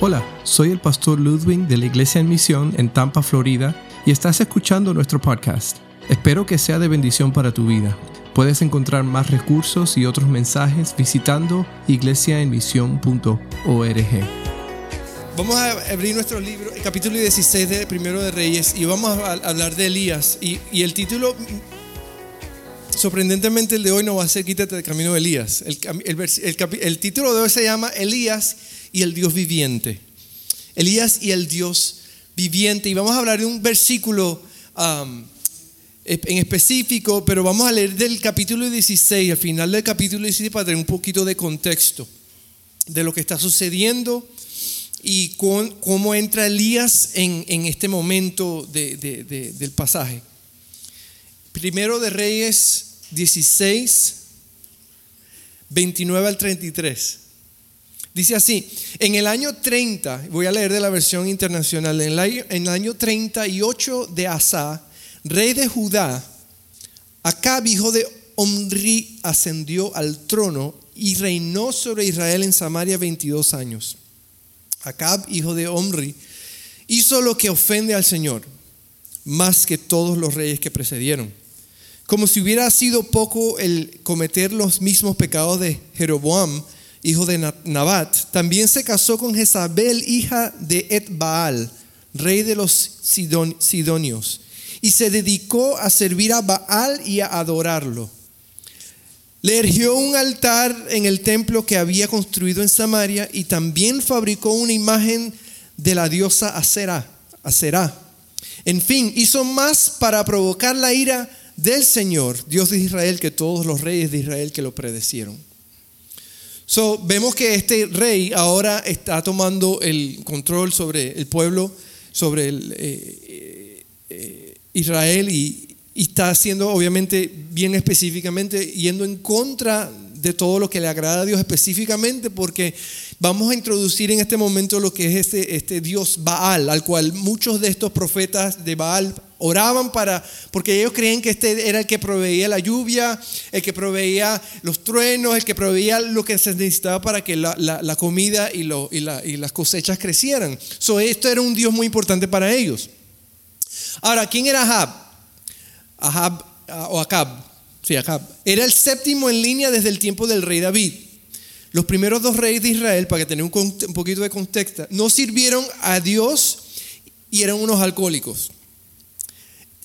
Hola, soy el pastor Ludwig de la Iglesia en Misión en Tampa, Florida, y estás escuchando nuestro podcast. Espero que sea de bendición para tu vida. Puedes encontrar más recursos y otros mensajes visitando iglesiaenmisión.org. Vamos a abrir nuestro libro, el capítulo 16 de Primero de Reyes, y vamos a hablar de Elías. Y, y el título, sorprendentemente, el de hoy no va a ser Quítate del camino de Elías. El, título de hoy se llama Elías y el Dios viviente. Elías y el Dios viviente. Y vamos a hablar de un versículo en específico, pero vamos a leer del capítulo 16, al final del capítulo 16, para tener un poquito de contexto de lo que está sucediendo y cómo entra Elías en, este momento de, de, del pasaje. Primero de Reyes 16, 29 al 33. Dice así, en el año 30, voy a leer de la versión internacional, en el año, en el año 38 de Asa, rey de Judá, Acab, hijo de Omri, ascendió al trono y reinó sobre Israel en Samaria 22 años. Acab, hijo de Omri, hizo lo que ofende al Señor, más que todos los reyes que precedieron. Como si hubiera sido poco el cometer los mismos pecados de Jeroboam, hijo de Nabat, también se casó con Jezabel, hija de Etbaal, rey de los Sidonios, y se dedicó a servir a Baal y a adorarlo. Le erigió un altar en el templo que había construido en Samaria y también fabricó una imagen de la diosa Aserá. En fin, hizo más para provocar la ira del Señor, Dios de Israel, que todos los reyes de Israel que lo predecieron. So, vemos que este rey ahora está tomando el control sobre el pueblo, sobre el, eh, eh, Israel y, está haciendo, obviamente, bien específicamente, yendo en contra de todo lo que le agrada a Dios específicamente, porque vamos a introducir en este momento lo que es este, este Dios Baal, al cual muchos de estos profetas de Baal oraban para, porque ellos creían que este era el que proveía la lluvia, el que proveía los truenos, el que proveía lo que se necesitaba para que la, la, comida y, lo, y, la, y, las cosechas crecieran. So, esto era un Dios muy importante para ellos. Ahora, ¿quién era Ahab? Ahab ah, o Acab, sí, Acab. Era el séptimo en línea desde el tiempo del rey David. Los primeros dos reyes de Israel, para que tengan un, un poquito de contexto, no sirvieron a Dios y eran unos alcohólicos.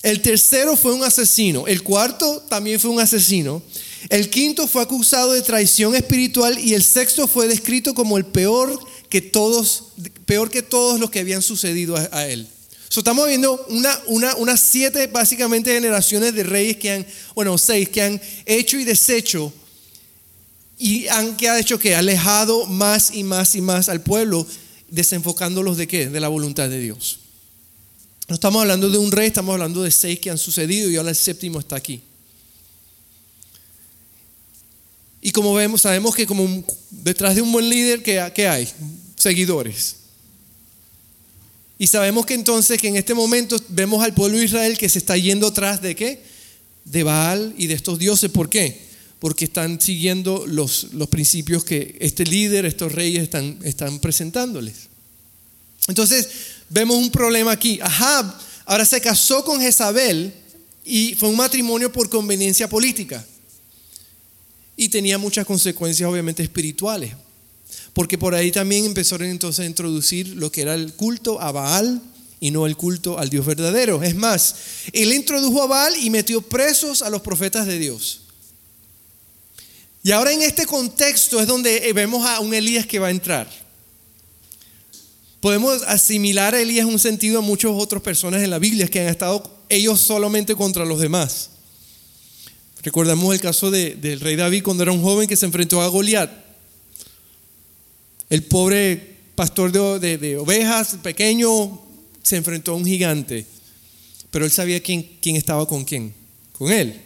El tercero fue un asesino. El cuarto también fue un asesino. El quinto fue acusado de traición espiritual y el sexto fue descrito como el peor que todos, peor que todos los que habían sucedido a, él. estamos viendo una, una, unas siete básicamente generaciones de reyes que han, bueno, seis, que han hecho y deshecho y han que ha hecho que alejado más y más y más al pueblo, desenfocándolos de qué? De la voluntad de Dios. No estamos hablando de un rey, estamos hablando de seis que han sucedido y ahora el séptimo está aquí. Y como vemos, sabemos que como detrás de un buen líder, ¿qué, hay? Seguidores. Y sabemos que entonces que en este momento vemos al pueblo de Israel que se está yendo atrás de qué? De Baal y de estos dioses. ¿Por qué? Porque están siguiendo los, los principios que este líder, estos reyes están, están presentándoles. Entonces, vemos un problema aquí. Ahab ahora se casó con Jezabel y fue un matrimonio por conveniencia política. Y tenía muchas consecuencias obviamente espirituales. Porque por ahí también empezaron entonces a introducir lo que era el culto a Baal y no el culto al Dios verdadero. Es más, él introdujo a Baal y metió presos a los profetas de Dios. Y ahora en este contexto es donde vemos a un Elías que va a entrar. Podemos asimilar a Elías un sentido a muchas otras personas en la Biblia que han estado ellos solamente contra los demás. Recordamos el caso del rey David cuando era un joven que se enfrentó a Goliat. El pobre pastor de, de, ovejas, pequeño, se enfrentó a un gigante. Pero él sabía quién, quién estaba con quién. Con él.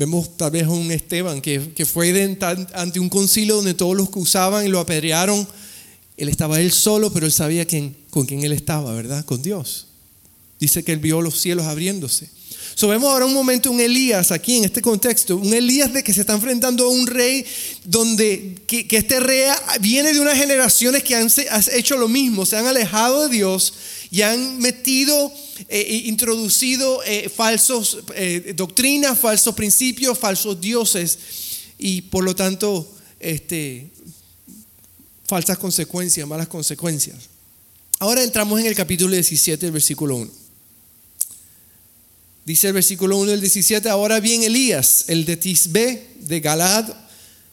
Vemos tal vez a un Esteban que, que fue ante un concilio donde todos los que usaban y lo apedrearon él estaba él solo, pero él sabía quién, con quién él estaba, ¿verdad? Con Dios. Dice que él vio los cielos abriéndose. So, ahora un momento un Elías aquí en este contexto, un Elías de que se está enfrentando a un rey donde que, este rey viene de unas generaciones que han, hecho lo mismo, se han alejado de Dios y han metido, eh, introducido eh, falsos eh, doctrinas, falsos principios, falsos dioses y por lo tanto este, falsas consecuencias, malas consecuencias. Ahora entramos en el capítulo 17, el versículo 1. Dice el versículo 1 del 17, ahora bien Elías, el de Tisbe, de Galad,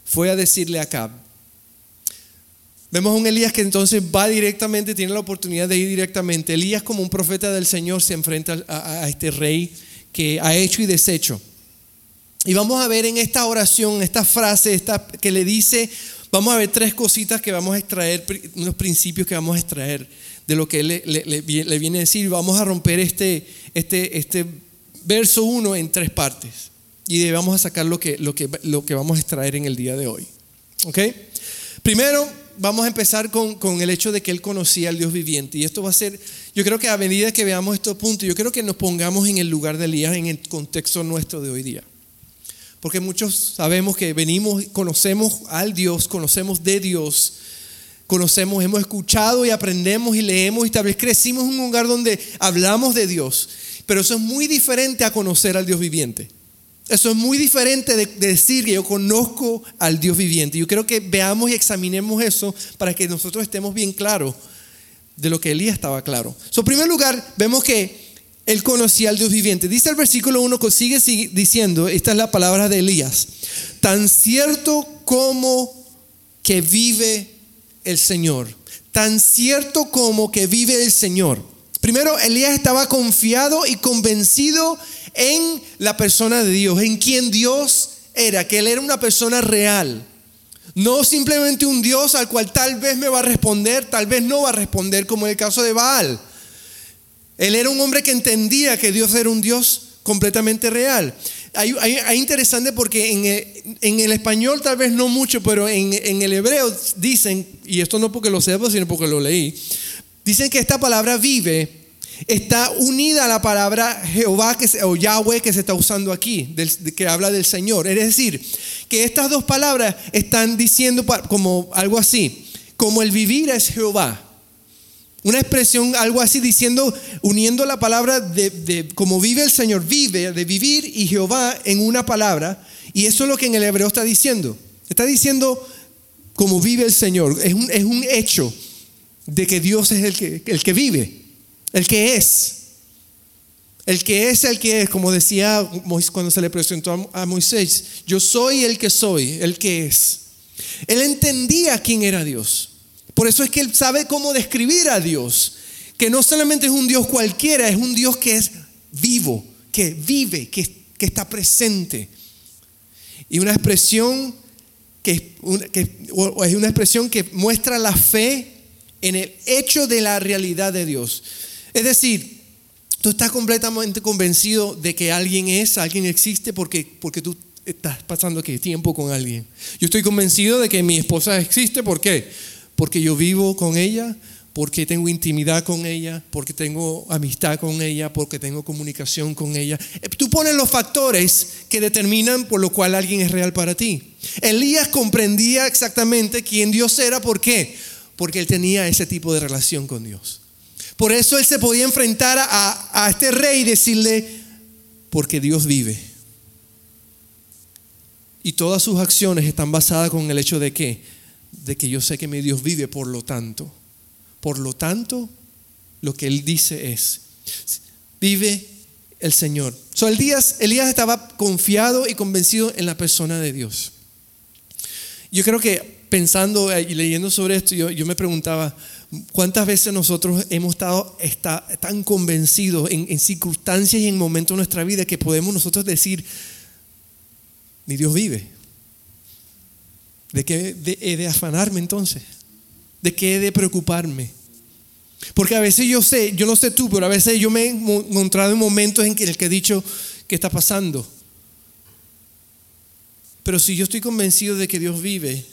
fue a decirle a Acab. Vemos a un Elías que entonces va directamente, tiene la oportunidad de ir directamente. Elías como un profeta del Señor se enfrenta a, este rey que ha hecho y deshecho. Y vamos a ver en esta oración, esta frase esta, que le dice, vamos a ver tres cositas que vamos a extraer, unos principios que vamos a extraer de lo que él le, viene a decir. Vamos a romper este, este, este verso 1 en tres partes. Y vamos a sacar lo que, lo, que, lo que vamos a extraer en el día de hoy. ¿Ok? Primero, vamos a empezar con, con, el hecho de que él conocía al Dios viviente. Y esto va a ser, yo creo que a medida que veamos estos puntos, yo creo que nos pongamos en el lugar de Elías en el contexto nuestro de hoy día. Porque muchos sabemos que venimos, conocemos al Dios, conocemos de Dios, conocemos, hemos escuchado y aprendemos y leemos y tal vez crecimos en un lugar donde hablamos de Dios. Pero eso es muy diferente a conocer al Dios viviente. Eso es muy diferente de, decir que yo conozco al Dios viviente. Yo creo que veamos y examinemos eso para que nosotros estemos bien claros de lo que Elías estaba claro. en primer lugar, vemos que él conocía al Dios viviente. Dice el versículo 1, sigue diciendo, esta es la palabra de Elías, tan cierto como que vive el Señor, tan cierto como que vive el Señor. Primero, Elías estaba confiado y convencido en la persona de Dios, en quien Dios era, que él era una persona real. No simplemente un Dios al cual tal vez me va a responder, tal vez no va a responder, como en el caso de Baal. Él era un hombre que entendía que Dios era un Dios completamente real. Hay, interesante porque en el, español tal vez no mucho, pero en, el hebreo dicen, y esto no porque lo sepa, sino porque lo leí, Dicen que esta palabra vive está unida a la palabra Jehová que o Yahweh que se está usando aquí, que habla del Señor. Es decir, que estas dos palabras están diciendo como algo así, como el vivir es Jehová. Una expresión, algo así diciendo, uniendo la palabra de, de como vive el Señor, vive, de vivir y Jehová en una palabra. Y eso es lo que en el hebreo está diciendo. Está diciendo como vive el Señor. Es un, es un hecho de que Dios es el que, el que vive, el que es. El que es el que es, como decía cuando se le presentó a Moisés, yo soy el que soy, el que es. Él entendía quién era Dios. Por eso es que él sabe cómo describir a Dios, que no solamente es un Dios cualquiera, es un Dios que es vivo, que vive, que, que está presente. Y una expresión que, es una expresión que muestra la fe en el hecho de la realidad de Dios. Es decir, tú estás completamente convencido de que alguien es, alguien existe porque, porque tú estás pasando tiempo con alguien. Yo estoy convencido de que mi esposa existe, ¿por qué? Porque yo vivo con ella, porque tengo intimidad con ella, porque tengo amistad con ella, porque tengo comunicación con ella. Eh, tú pones los factores que determinan por lo cual alguien es real para ti. Elías comprendía exactamente quién Dios era, ¿por qué? porque él tenía ese tipo de relación con Dios. Por eso él se podía enfrentar a, este rey y decirle, porque Dios vive. Y todas sus acciones están basadas con el hecho de que, de que yo sé que mi Dios vive, por lo tanto, por lo tanto, lo que él dice es, vive el Señor. So, Elías, Elías estaba confiado y convencido en la persona de Dios. Yo creo que pensando y leyendo sobre esto, yo, me preguntaba, ¿cuántas veces nosotros hemos estado tan convencidos en, circunstancias y en momentos de nuestra vida que podemos nosotros decir, mi Dios vive? ¿De qué he de afanarme entonces? ¿De qué he de preocuparme? Porque a veces yo sé, yo no sé tú, pero a veces yo me he encontrado en momentos en el que he dicho, ¿qué está pasando? Pero si yo estoy convencido de que Dios vive,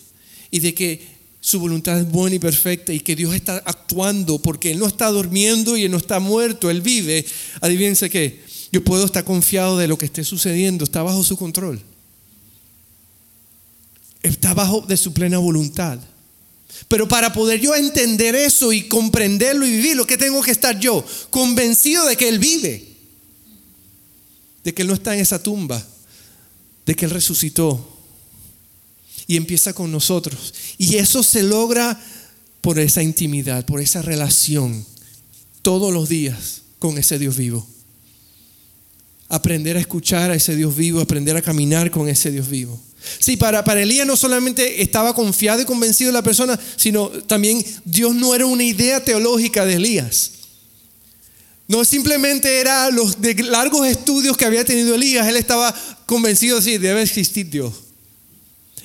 y de que su voluntad es buena y perfecta y que Dios está actuando porque Él no está durmiendo y Él no está muerto, Él vive. Adivínense qué, Yo puedo estar confiado de lo que esté sucediendo, está bajo su control. Está bajo de su plena voluntad. Pero para poder yo entender eso y comprenderlo y vivirlo, ¿qué tengo que estar yo? Convencido de que Él vive, de que Él no está en esa tumba, de que Él resucitó y empieza con nosotros. Y eso se logra por esa intimidad, por esa relación, todos los días con ese Dios vivo. Aprender a escuchar a ese Dios vivo, aprender a caminar con ese Dios vivo. Sí, para, para Elías no solamente estaba confiado y convencido de la persona, sino también Dios no era una idea teológica de Elías. No simplemente era los de largos estudios que había tenido Elías, él estaba convencido, sí, debe existir Dios.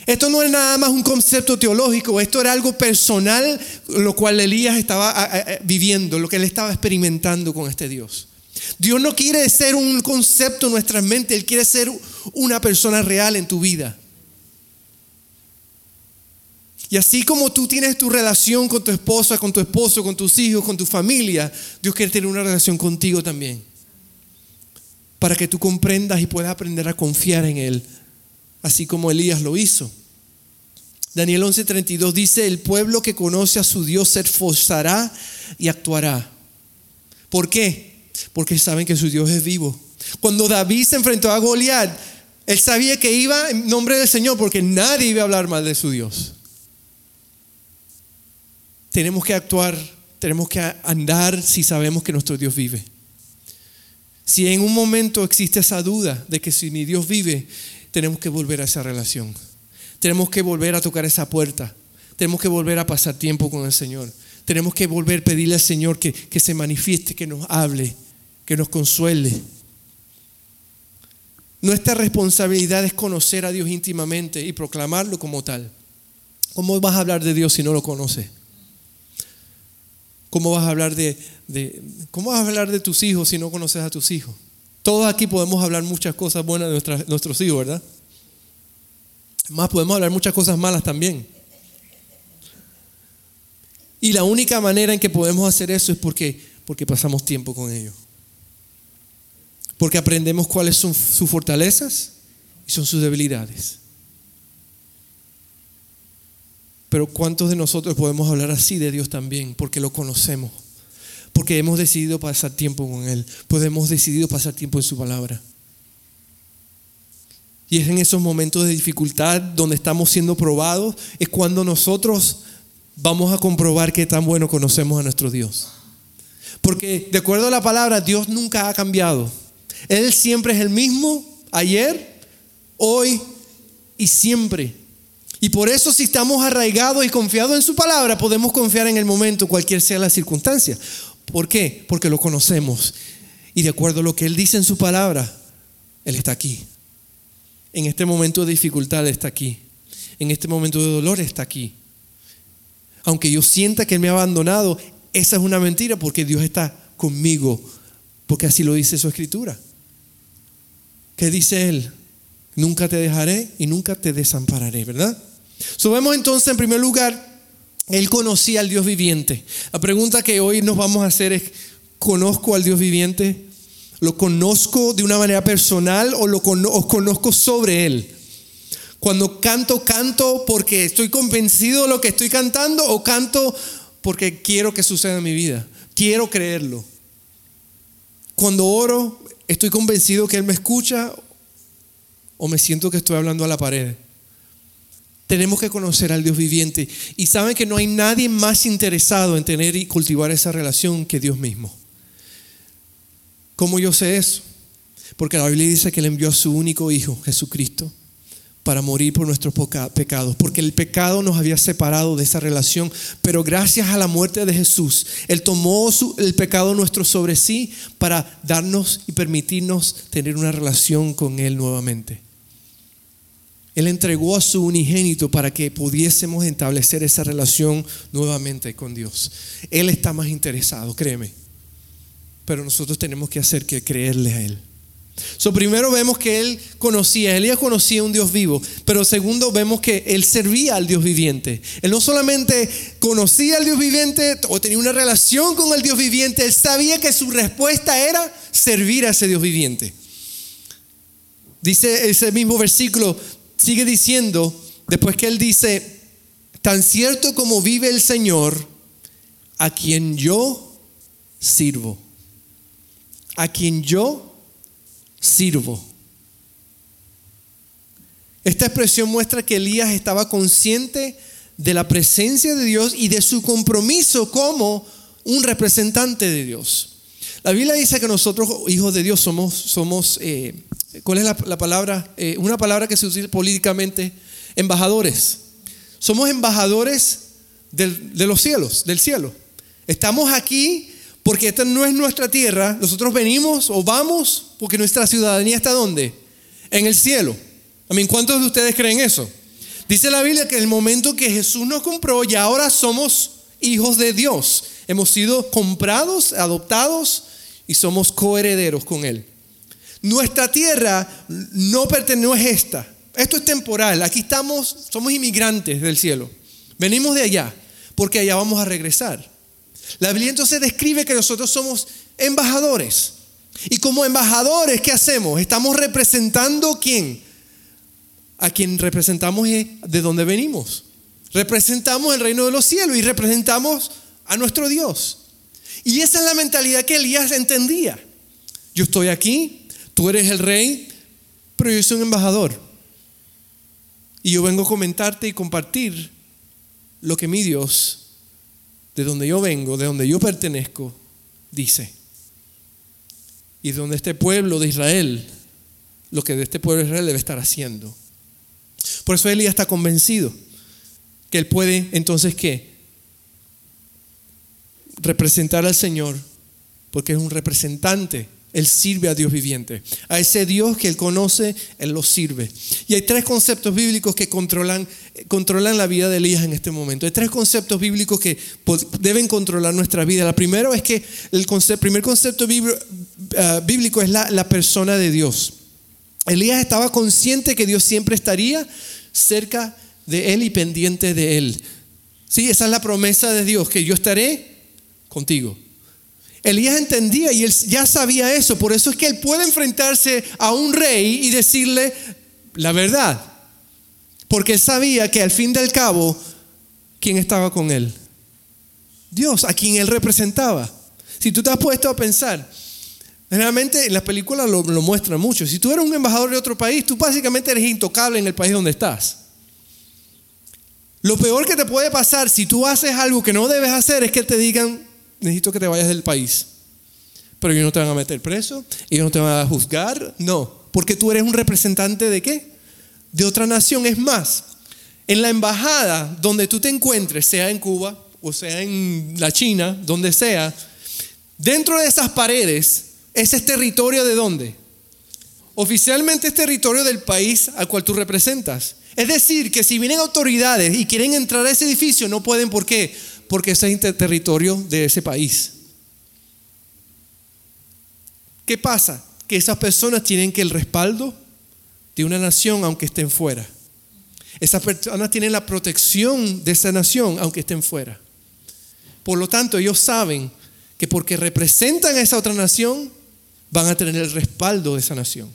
Esto no es nada más un concepto teológico, esto era algo personal, lo cual Elías estaba viviendo, lo que él estaba experimentando con este Dios. Dios no quiere ser un concepto en nuestra mente, Él quiere ser una persona real en tu vida. Y así como tú tienes tu relación con tu esposa, con tu esposo, con tus hijos, con tu familia, Dios quiere tener una relación contigo también. Para que tú comprendas y puedas aprender a confiar en Él, así como Elías lo hizo. Daniel 11:32 dice, el pueblo que conoce a su Dios se esforzará y actuará. ¿Por qué? Porque saben que su Dios es vivo. Cuando David se enfrentó a Goliat, él sabía que iba en nombre del Señor porque nadie iba a hablar mal de su Dios tenemos que actuar, tenemos que andar si sabemos que nuestro Dios vive. Si en un momento existe esa duda de que si mi Dios vive, tenemos que volver a esa relación. Tenemos que volver a tocar esa puerta. Tenemos que volver a pasar tiempo con el Señor. Tenemos que volver a pedirle al Señor que, que se manifieste, que nos hable, que nos consuele. Nuestra responsabilidad es conocer a Dios íntimamente y proclamarlo como tal. ¿Cómo vas a hablar de Dios si no lo conoces? ¿Cómo vas a hablar de, cómo vas a hablar de tus hijos si no conoces a tus hijos? Todos aquí podemos hablar muchas cosas buenas de nuestros hijos, ¿verdad? Más podemos hablar muchas cosas malas también. Y la única manera en que podemos hacer eso es porque, porque pasamos tiempo con ellos. Porque aprendemos cuáles son sus fortalezas y son sus debilidades. Pero ¿cuántos de nosotros podemos hablar así de Dios también? Porque lo conocemos. Porque hemos decidido pasar tiempo con Él. Pues hemos decidido pasar tiempo en su palabra. Y es en esos momentos de dificultad donde estamos siendo probados, es cuando nosotros vamos a comprobar qué tan bueno conocemos a nuestro Dios. Porque de acuerdo a la palabra, Dios nunca ha cambiado. Él siempre es el mismo, ayer, hoy y siempre. Y por eso si estamos arraigados y confiados en su palabra, podemos confiar en el momento, cualquier sea la circunstancia. ¿Por qué? Porque lo conocemos. Y de acuerdo a lo que Él dice en su palabra, Él está aquí. En este momento de dificultad está aquí. En este momento de dolor está aquí. Aunque yo sienta que Él me ha abandonado, esa es una mentira porque Dios está conmigo. Porque así lo dice su escritura. ¿Qué dice Él? Nunca te dejaré y nunca te desampararé, ¿verdad? Subemos entonces en primer lugar, él conocía al Dios viviente. La pregunta que hoy nos vamos a hacer es, ¿conozco al Dios viviente? ¿Lo conozco de una manera personal o lo conozco sobre Él? Cuando canto, canto porque estoy convencido de lo que estoy cantando o canto porque quiero que suceda en mi vida. Quiero creerlo. Cuando oro, estoy convencido que Él me escucha o me siento que estoy hablando a la pared. Tenemos que conocer al Dios viviente. Y saben que no hay nadie más interesado en tener y cultivar esa relación que Dios mismo. ¿Cómo yo sé eso? Porque la Biblia dice que Él envió a su único Hijo, Jesucristo, para morir por nuestros pecados. Porque el pecado nos había separado de esa relación. Pero gracias a la muerte de Jesús, Él tomó el pecado nuestro sobre sí para darnos y permitirnos tener una relación con Él nuevamente. Él entregó a su unigénito para que pudiésemos establecer esa relación nuevamente con Dios. Él está más interesado, créeme. Pero nosotros tenemos que hacer que creerle a Él. So, primero vemos que él conocía, Elías conocía un Dios vivo, pero segundo vemos que él servía al Dios viviente. Él no solamente conocía al Dios viviente o tenía una relación con el Dios viviente, él sabía que su respuesta era servir a ese Dios viviente. Dice ese mismo versículo, sigue diciendo, después que él dice, tan cierto como vive el Señor, a quien yo sirvo, a quien yo sirvo. Esta expresión muestra que Elías estaba consciente de la presencia de Dios y de su compromiso como un representante de Dios. La Biblia dice que nosotros, hijos de Dios, somos, somos eh, ¿cuál es la, palabra? Eh, una palabra que se usa políticamente, embajadores. Somos embajadores de los cielos, del cielo. Estamos aquí porque esta no es nuestra tierra. Nosotros venimos o vamos porque nuestra ciudadanía está ¿dónde? En el cielo. A mí, ¿cuántos de ustedes creen eso? Dice la Biblia que el momento que Jesús nos compró, y ahora somos hijos de Dios. Hemos sido comprados, adoptados y somos coherederos con Él. Nuestra tierra no pertenece a esta. Esto es temporal. Aquí estamos, somos inmigrantes del cielo. Venimos de allá porque allá vamos a regresar. La Biblia entonces describe que nosotros somos embajadores. Y como embajadores, ¿qué hacemos? Estamos representando quién? A quien representamos de dónde venimos. Representamos el reino de los cielos y representamos a nuestro Dios. Y esa es la mentalidad que Elías entendía. Yo estoy aquí, tú eres el rey, pero yo soy un embajador. Y yo vengo a comentarte y compartir lo que mi Dios de donde yo vengo, de donde yo pertenezco, dice. Y de donde este pueblo de Israel, lo que de este pueblo de Israel debe estar haciendo. Por eso Elías está convencido que él puede entonces qué? Representar al Señor, porque es un representante él sirve a Dios viviente. A ese Dios que Él conoce, Él lo sirve. Y hay tres conceptos bíblicos que controlan, controlan la vida de Elías en este momento. Hay tres conceptos bíblicos que deben controlar nuestra vida. La primero es que el primer concepto ah, bíblico es la, la persona de Dios. Elías estaba consciente que Dios siempre estaría cerca de él y pendiente de él. Sí, esa es la promesa de Dios, que yo estaré contigo. Elías entendía y él ya sabía eso, por eso es que él puede enfrentarse a un rey y decirle la verdad, porque él sabía que al fin del cabo, ¿quién estaba con él? Dios, a quien él representaba. Si tú te has puesto a pensar, generalmente en las películas lo, lo muestran mucho, si tú eres un embajador de otro país, tú básicamente eres intocable en el país donde estás. Lo peor que te puede pasar si tú haces algo que no debes hacer es que te digan, necesito que te vayas del país. Pero ellos no te van a meter preso, ellos no te van a juzgar, no, porque tú eres un representante de qué? De otra nación. Es más, en la embajada donde tú te encuentres, sea en Cuba o sea en la China, donde sea, dentro de esas paredes, ese es territorio de dónde? Oficialmente es territorio del país al cual tú representas. Es decir, que si vienen autoridades y quieren entrar a ese edificio, no pueden, ¿por qué? Porque ese es territorio de ese país. ¿Qué pasa? Que esas personas tienen que el respaldo de una nación aunque estén fuera. Esas personas tienen la protección de esa nación aunque estén fuera. Por lo tanto, ellos saben que porque representan a esa otra nación, van a tener el respaldo de esa nación.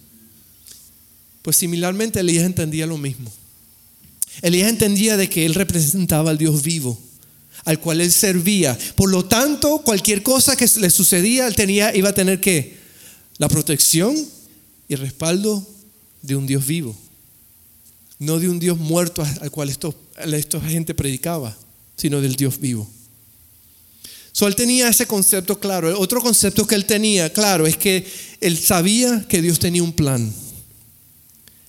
Pues similarmente Elías entendía lo mismo. Elías entendía de que él representaba al Dios vivo al cual él servía. Por lo tanto, cualquier cosa que le sucedía, él tenía, iba a tener que la protección y respaldo de un Dios vivo, no de un Dios muerto al cual esto, esta gente predicaba, sino del Dios vivo. So, él tenía ese concepto claro. El otro concepto que él tenía claro es que él sabía que Dios tenía un plan.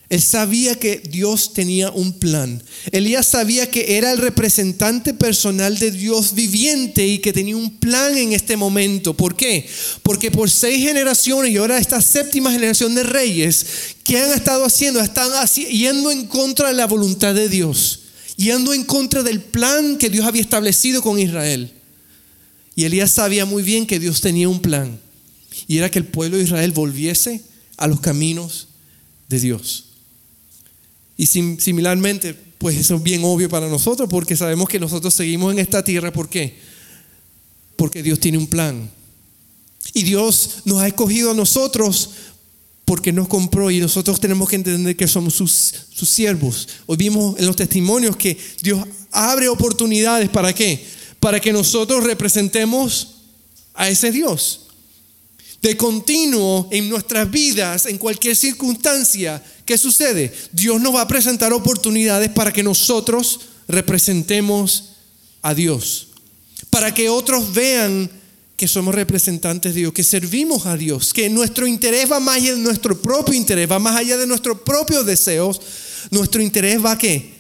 Él sabía que Dios tenía un plan. Elías sabía que era el representante personal de Dios viviente y que tenía un plan en este momento. ¿Por qué? Porque por seis generaciones y ahora esta séptima generación de reyes, ¿qué han estado haciendo? Están yendo en contra de la voluntad de Dios, yendo en contra del plan que Dios había establecido con Israel. Y Elías sabía muy bien que Dios tenía un plan y era que el pueblo de Israel volviese a los caminos de Dios. Y similarmente, pues eso es bien obvio para nosotros porque sabemos que nosotros seguimos en esta tierra. ¿Por qué? Porque Dios tiene un plan. Y Dios nos ha escogido a nosotros porque nos compró y nosotros tenemos que entender que somos sus, sus siervos. Hoy vimos en los testimonios que Dios abre oportunidades para qué? Para que nosotros representemos a ese Dios. De continuo en nuestras vidas, en cualquier circunstancia, ¿qué sucede? Dios nos va a presentar oportunidades para que nosotros representemos a Dios. Para que otros vean que somos representantes de Dios, que servimos a Dios, que nuestro interés va más allá de nuestro propio interés, va más allá de nuestros propios deseos. Nuestro interés va a qué?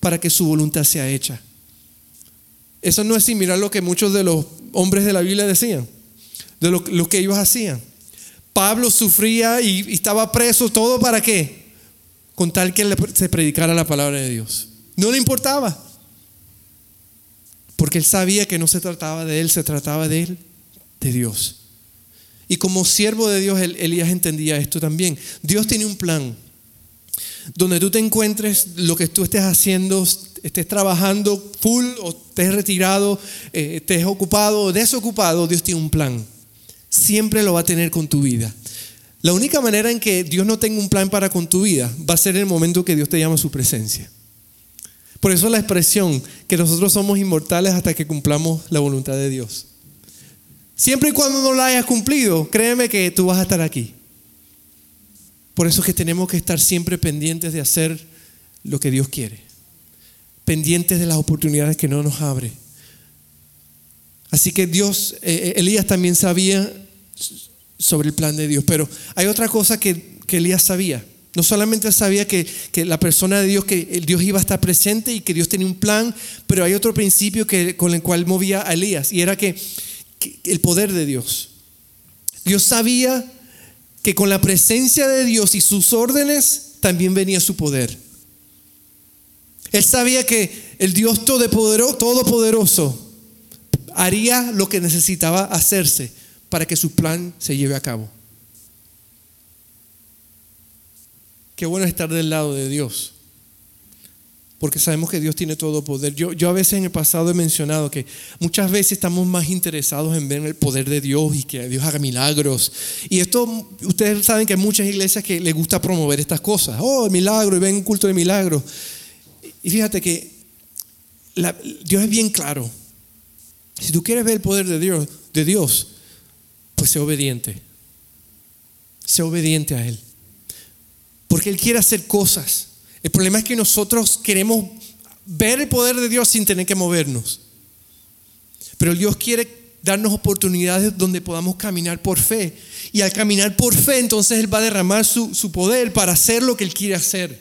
Para que su voluntad sea hecha. Eso no es similar a lo que muchos de los hombres de la Biblia decían, de lo, que ellos hacían. Pablo sufría y, estaba preso, todo para qué? Con tal que se predicara la palabra de Dios. No le importaba. Porque él sabía que no se trataba de él, se trataba de él de Dios. Y como siervo de Dios, Elías entendía esto también. Dios tiene un plan. Donde tú te encuentres, lo que tú estés haciendo, estés trabajando full o estés retirado, eh, estés ocupado o desocupado, Dios tiene un plan. Siempre lo va a tener con tu vida. La única manera en que Dios no tenga un plan para con tu vida va a ser el momento que Dios te llama a su presencia. Por eso la expresión que nosotros somos inmortales hasta que cumplamos la voluntad de Dios. Siempre y cuando no la hayas cumplido, créeme que tú vas a estar aquí. Por eso es que tenemos que estar siempre pendientes de hacer lo que Dios quiere. Pendientes de las oportunidades que no nos abre. Así que Dios, eh, eh, Elías también sabía sobre el plan de Dios. Pero hay otra cosa que, que Elías sabía. No solamente sabía que, que, la persona de Dios, que Dios iba a estar presente y que Dios tenía un plan, pero hay otro principio que, con el cual movía a Elías. Y era que el poder de Dios. Dios sabía que con la presencia de Dios y sus órdenes también venía su poder. Él sabía que el Dios todopoderoso haría lo que necesitaba hacerse para que su plan se lleve a cabo. Qué bueno estar del lado de Dios porque sabemos que Dios tiene todo poder. Yo, yo a veces en el pasado he mencionado que muchas veces estamos más interesados en ver el poder de Dios y que Dios haga milagros. Y esto, ustedes saben que hay muchas iglesias que les gusta promover estas cosas. Oh, milagro, y ven un culto de milagros. Y fíjate que Dios es bien claro. Si tú quieres ver el poder de Dios, de Dios, pues sé obediente. Sé obediente a Él. Porque Él quiere hacer cosas. El problema es que nosotros queremos ver el poder de Dios sin tener que movernos. Pero Dios quiere darnos oportunidades donde podamos caminar por fe. Y al caminar por fe, entonces Él va a derramar su, su poder para hacer lo que Él quiere hacer.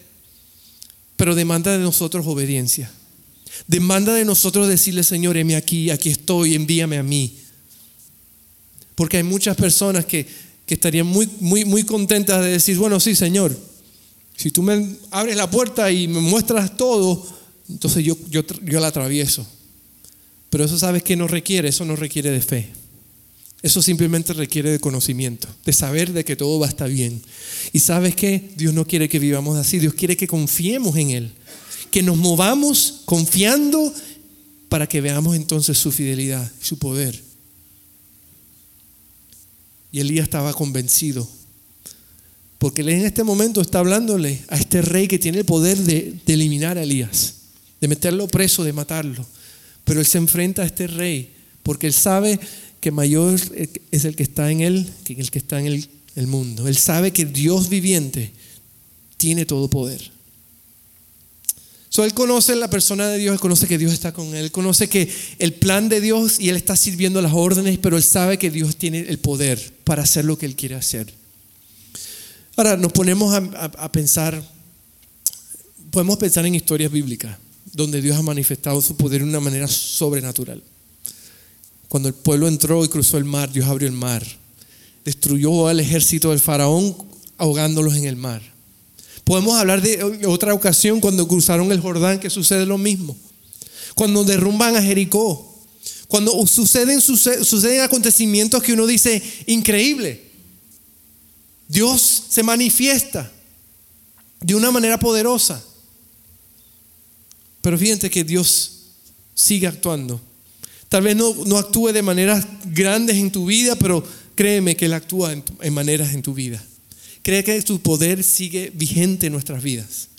Pero demanda de nosotros obediencia. Demanda de nosotros decirle, Señor, heme aquí, aquí estoy, envíame a mí. Porque hay muchas personas que, que estarían muy, muy, muy contentas de decir, bueno, sí, Señor, si tú me abres la puerta y me muestras todo, entonces yo, yo, la atravieso. Pero eso sabes que no requiere, eso no requiere de fe. Eso simplemente requiere de conocimiento, de saber de que todo va a bien. Y sabes que Dios no quiere que vivamos así, Dios quiere que confiemos en Él, que nos movamos confiando para que veamos entonces su fidelidad, su poder. Y Elías estaba convencido porque él en este momento está hablándole a este rey que tiene el poder de, eliminar a Elías, de meterlo preso, de matarlo. Pero él se enfrenta a este rey porque él sabe que mayor es el que está en él que el que está en el, el mundo. Él sabe que Dios viviente tiene todo poder. So, él conoce la persona de Dios, él conoce que Dios está con él, él conoce que el plan de Dios y él está sirviendo las órdenes, pero él sabe que Dios tiene el poder para hacer lo que él quiere hacer. Ahora nos ponemos a, pensar, podemos pensar en historias bíblicas donde Dios ha manifestado su poder de una manera sobrenatural. Cuando el pueblo entró y cruzó el mar, Dios abrió el mar. Destruyó al ejército del faraón ahogándolos en el mar. Podemos hablar de otra ocasión cuando cruzaron el Jordán que sucede lo mismo. Cuando derrumban a Jericó. Cuando suceden, suceden acontecimientos que uno dice increíble. Dios se manifiesta de una manera poderosa. Pero fíjate que Dios sigue actuando. Tal vez no, no actúe de maneras grandes en tu vida, pero créeme que Él actúa en maneras en tu vida. Cree que su poder sigue vigente en nuestras vidas.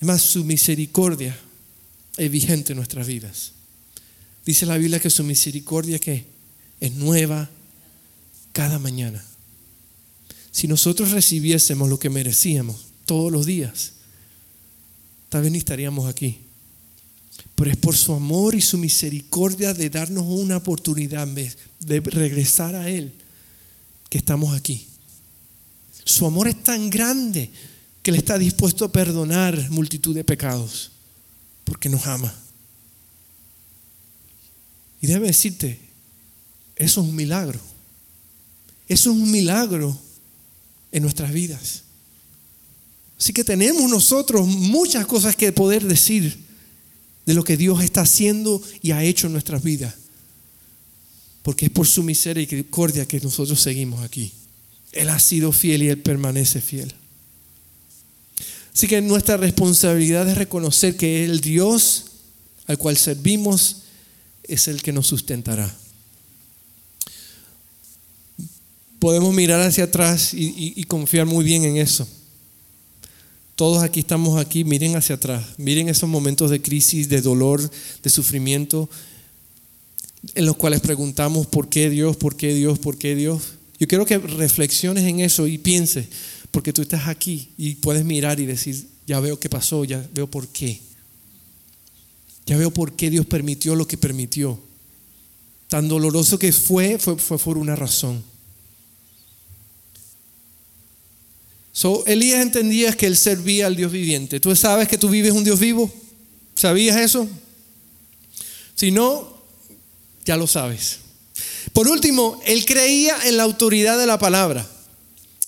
Es más, su misericordia es vigente en nuestras vidas. Dice la Biblia que su misericordia es nueva cada mañana. Si nosotros recibiésemos lo que merecíamos todos los días, tal vez ni estaríamos aquí. Pero es por su amor y su misericordia de darnos una oportunidad de regresar a Él que estamos aquí. Su amor es tan grande que Él está dispuesto a perdonar multitud de pecados porque nos ama. Y debe decirte, eso es un milagro. Eso es un milagro en nuestras vidas. Así que tenemos nosotros muchas cosas que poder decir de lo que Dios está haciendo y ha hecho en nuestras vidas. Porque es por su misericordia que nosotros seguimos aquí. Él ha sido fiel y Él permanece fiel. Así que nuestra responsabilidad es reconocer que el Dios al cual servimos es el que nos sustentará. Podemos mirar hacia atrás y, y confiar muy bien en eso. Todos aquí estamos aquí, miren hacia atrás, miren esos momentos de crisis, de dolor, de sufrimiento, en los cuales preguntamos, ¿por qué Dios? ¿Por qué Dios? ¿Por qué Dios? Yo quiero que reflexiones en eso y pienses, porque tú estás aquí y puedes mirar y decir, ya veo qué pasó, ya veo por qué. Ya veo por qué Dios permitió lo que permitió. Tan doloroso que fue, fue, fue por una razón. So, Elías entendía que él servía al Dios viviente. ¿Tú sabes que tú vives un Dios vivo? ¿Sabías eso? Si no, ya lo sabes. Por último, él creía en la autoridad de la palabra.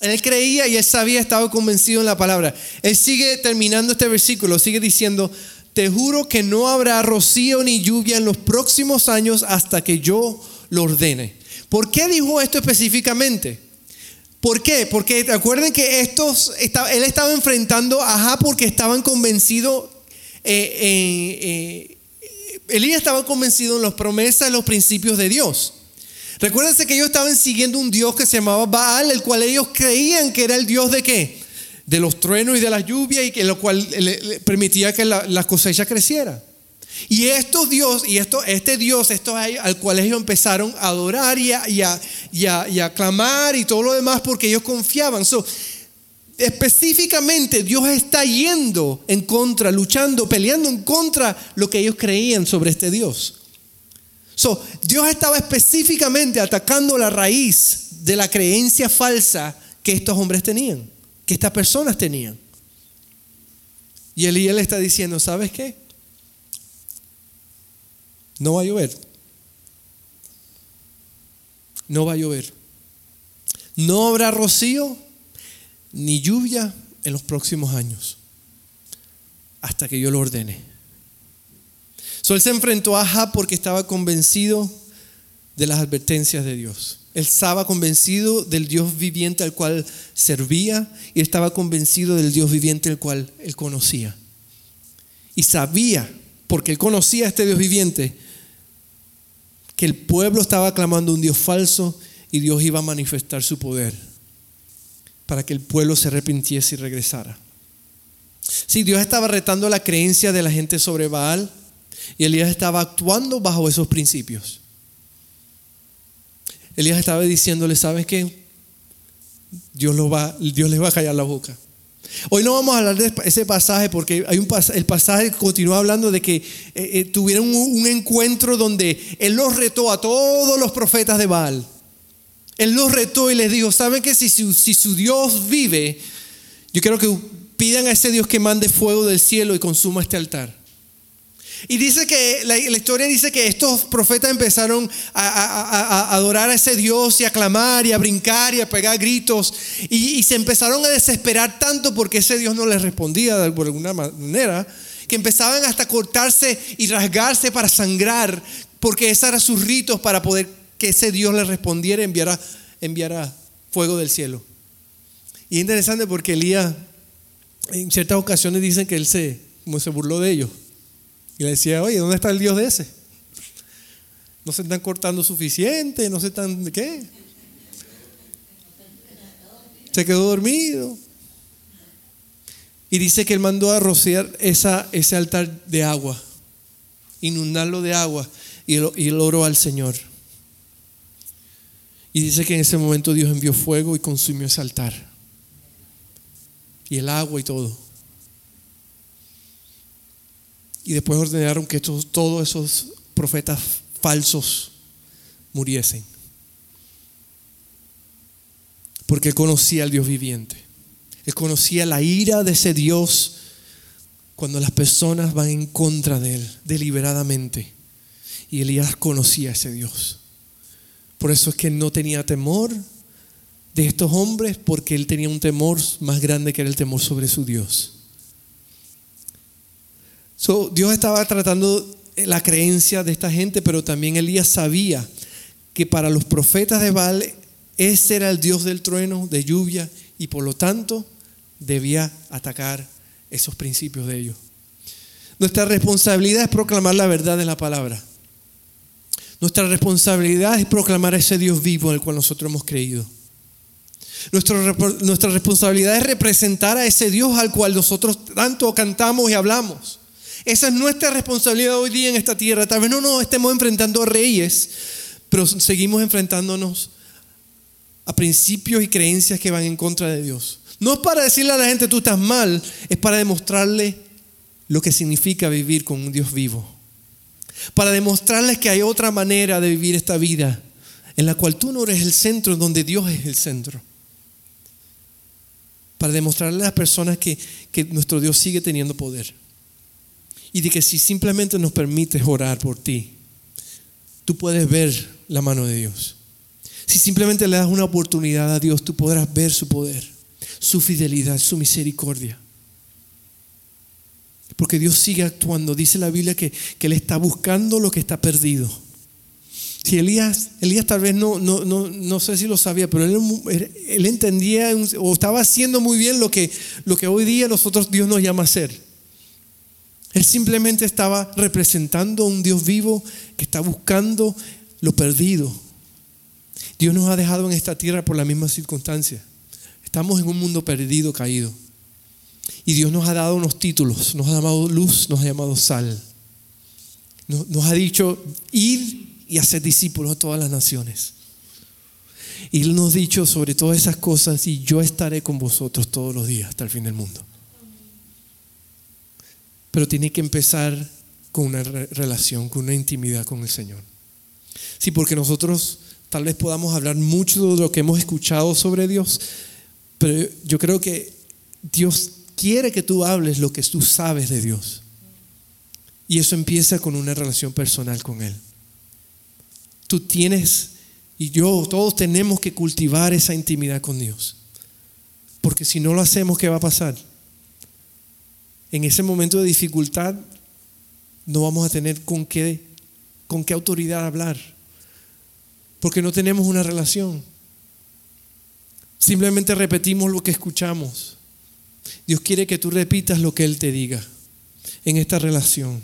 Él creía y él sabía, estaba convencido en la palabra. Él sigue terminando este versículo, sigue diciendo, te juro que no habrá rocío ni lluvia en los próximos años hasta que yo lo ordene. ¿Por qué dijo esto específicamente? ¿Por qué? Porque recuerden que estos, él estaba enfrentando a Ajá porque estaban convencidos, eh, eh, eh, Elías estaba convencido en las promesas y los principios de Dios. Recuérdense que ellos estaban siguiendo un Dios que se llamaba Baal, el cual ellos creían que era el Dios de qué? De los truenos y de la lluvia y que lo cual le, permitía que la, cosecha creciera. Y estos Dios, y esto, este Dios, esto al cual ellos empezaron a adorar y a, y a, clamar y todo lo demás porque ellos confiaban. So, específicamente Dios está yendo en contra, luchando, peleando en contra lo que ellos creían sobre este Dios. Dios estaba específicamente atacando la raíz de la creencia falsa que estos hombres tenían, que estas personas tenían. Y Elías le está diciendo, ¿sabes qué? No va a llover. No va a llover. No habrá rocío ni lluvia en los próximos años hasta que yo lo ordene. So, él se enfrentó a Ahab porque estaba convencido de las advertencias de Dios. Él estaba convencido del Dios viviente al cual servía y estaba convencido del Dios viviente al cual él conocía. Y sabía, porque él conocía a este Dios viviente, que el pueblo estaba clamando un Dios falso y Dios iba a manifestar su poder para que el pueblo se arrepintiese y regresara. Si Dios estaba retando la creencia de la gente sobre Baal, y Elías estaba actuando bajo esos principios. Elías estaba diciéndole, ¿sabes qué? Dios, lo va, Dios les va a callar la boca. Hoy no vamos a hablar de ese pasaje porque hay un el pasaje continúa hablando de que eh, eh, tuvieron un, encuentro donde Él los retó a todos los profetas de Baal. Él los retó y les dijo, ¿saben que si, si su Dios vive, yo quiero que pidan a ese Dios que mande fuego del cielo y consuma este altar? Y dice que la, historia dice que estos profetas empezaron a, adorar a ese Dios y a clamar y a brincar y a pegar gritos. Y, se empezaron a desesperar tanto porque ese Dios no les respondía de alguna manera, que empezaban hasta a cortarse y rasgarse para sangrar, porque esos eran sus ritos para poder que ese Dios les respondiera, enviara, enviara fuego del cielo. Y es interesante porque Elías, en ciertas ocasiones dicen que él se, como se burló de ellos. Y le decía, oye, ¿dónde está el Dios de ese? No se están cortando suficiente, no se están, ¿qué? Se quedó dormido. Y dice que él mandó a rociar ese altar de agua, inundarlo de agua, y, y él oró al Señor. Y dice que en ese momento Dios envió fuego y consumió ese altar. Y el agua y todo. Y después ordenaron que todos esos profetas falsos muriesen. Porque él conocía al Dios viviente. Él conocía la ira de ese Dios cuando las personas van en contra de él deliberadamente. Y Elías conocía a ese Dios. Por eso es que no tenía temor de estos hombres, porque él tenía un temor más grande que era el temor sobre su Dios. Dios estaba tratando la creencia de esta gente, pero también Elías sabía que para los profetas de Baal ese era el Dios del trueno, de lluvia, y por lo tanto debía atacar esos principios de ellos. Nuestra responsabilidad es proclamar la verdad de la palabra. Nuestra responsabilidad es proclamar a ese Dios vivo en el cual nosotros hemos creído. Nuestra, responsabilidad es representar a ese Dios al cual nosotros tanto cantamos y hablamos. Esa es nuestra responsabilidad hoy día en esta tierra. Tal vez no nos estemos enfrentando a reyes, pero seguimos enfrentándonos a principios y creencias que van en contra de Dios. No es para decirle a la gente tú estás mal, es para demostrarle lo que significa vivir con un Dios vivo para demostrarles que hay otra manera de vivir esta vida en la cual tú no eres el centro, donde Dios es el centro. Para demostrarle a las personas que, que nuestro Dios sigue teniendo poder. Y de que si simplemente nos permites orar por ti, tú puedes ver la mano de Dios. Si simplemente le das una oportunidad a Dios, tú podrás ver su poder, su fidelidad, su misericordia. Porque Dios sigue actuando. Dice la Biblia que, Él está buscando lo que está perdido. Si Elías, Elías tal vez no, no, no, no sé si lo sabía, pero él, él, entendía o estaba haciendo muy bien lo que, lo que hoy día nosotros Dios nos llama a hacer. Él simplemente estaba representando a un Dios vivo que está buscando lo perdido. Dios nos ha dejado en esta tierra por la misma circunstancia. Estamos en un mundo perdido, caído. Y Dios nos ha dado unos títulos, nos ha llamado luz, nos ha llamado sal. Nos, ha dicho ir y hacer discípulos a todas las naciones. Y Él nos ha dicho sobre todas esas cosas y yo estaré con vosotros todos los días hasta el fin del mundo. Pero tiene que empezar con una relación, con una intimidad con el Señor. Sí, porque nosotros tal vez podamos hablar mucho de lo que hemos escuchado sobre Dios, pero yo creo que Dios quiere que tú hables lo que tú sabes de Dios. Y eso empieza con una relación personal con Él. Tú tienes, y yo, todos tenemos que cultivar esa intimidad con Dios. Porque si no lo hacemos, ¿qué va a pasar? En ese momento de dificultad, no vamos a tener con qué, con qué autoridad hablar. Porque no tenemos una relación. Simplemente repetimos lo que escuchamos. Dios quiere que tú repitas lo que Él te diga en esta relación.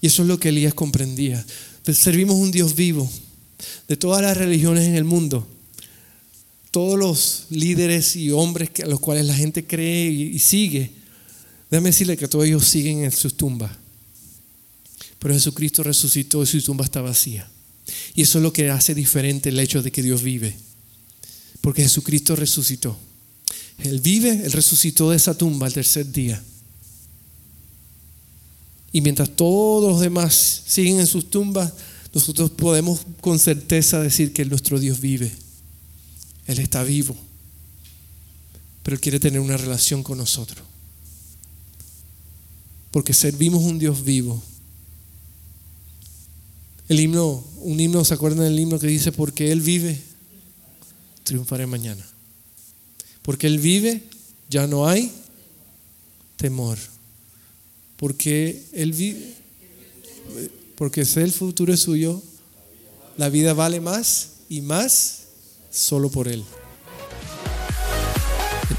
Y eso es lo que Elías comprendía. Servimos un Dios vivo de todas las religiones en el mundo. Todos los líderes y hombres a los cuales la gente cree y sigue, déjame decirle que todos ellos siguen en sus tumbas. Pero Jesucristo resucitó y su tumba está vacía. Y eso es lo que hace diferente el hecho de que Dios vive. Porque Jesucristo resucitó. Él vive, Él resucitó de esa tumba al tercer día. Y mientras todos los demás siguen en sus tumbas, nosotros podemos con certeza decir que nuestro Dios vive. Él está vivo. Pero Él quiere tener una relación con nosotros. Porque servimos un Dios vivo. El himno, un himno, ¿se acuerdan del himno que dice, porque Él vive, triunfaré mañana? Porque Él vive, ya no hay temor. Porque Él vive, porque si el futuro es suyo, la vida vale más y más solo por Él.